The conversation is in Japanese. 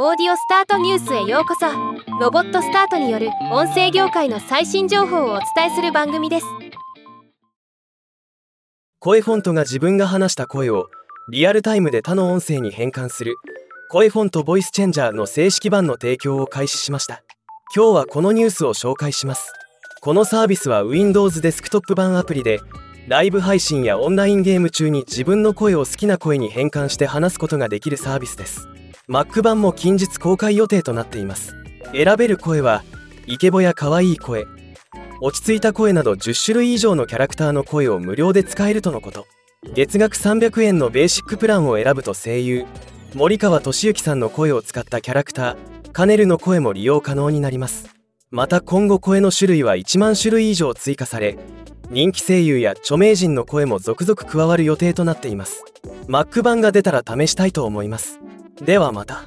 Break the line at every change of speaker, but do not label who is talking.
オーディオスタートニュースへようこそ。ロボットスタートによる音声業界の最新情報をお伝えする番組です。
声フォントが自分が話した声をリアルタイムで他の音声に変換する。声フォントボイスチェンジャーの正式版の提供を開始しました。今日はこのニュースを紹介します。このサービスは Windows デスクトップ版アプリでライブ配信やオンラインゲーム中に自分の声を好きな声に変換して話すことができるサービスです。Mac 版も近日公開予定となっています。選べる声はイケボや可愛い声落ち着いた声など10種類以上のキャラクターの声を無料で使えるとのこと。月額300円のベーシックプランを選ぶと声優森川俊之さんの声を使ったキャラクターカネルの声も利用可能になります。また今後声の種類は1万種類以上追加され人気声優や著名人の声も続々加わる予定となっています。Mac 版が出たら試したいと思います。ではまた。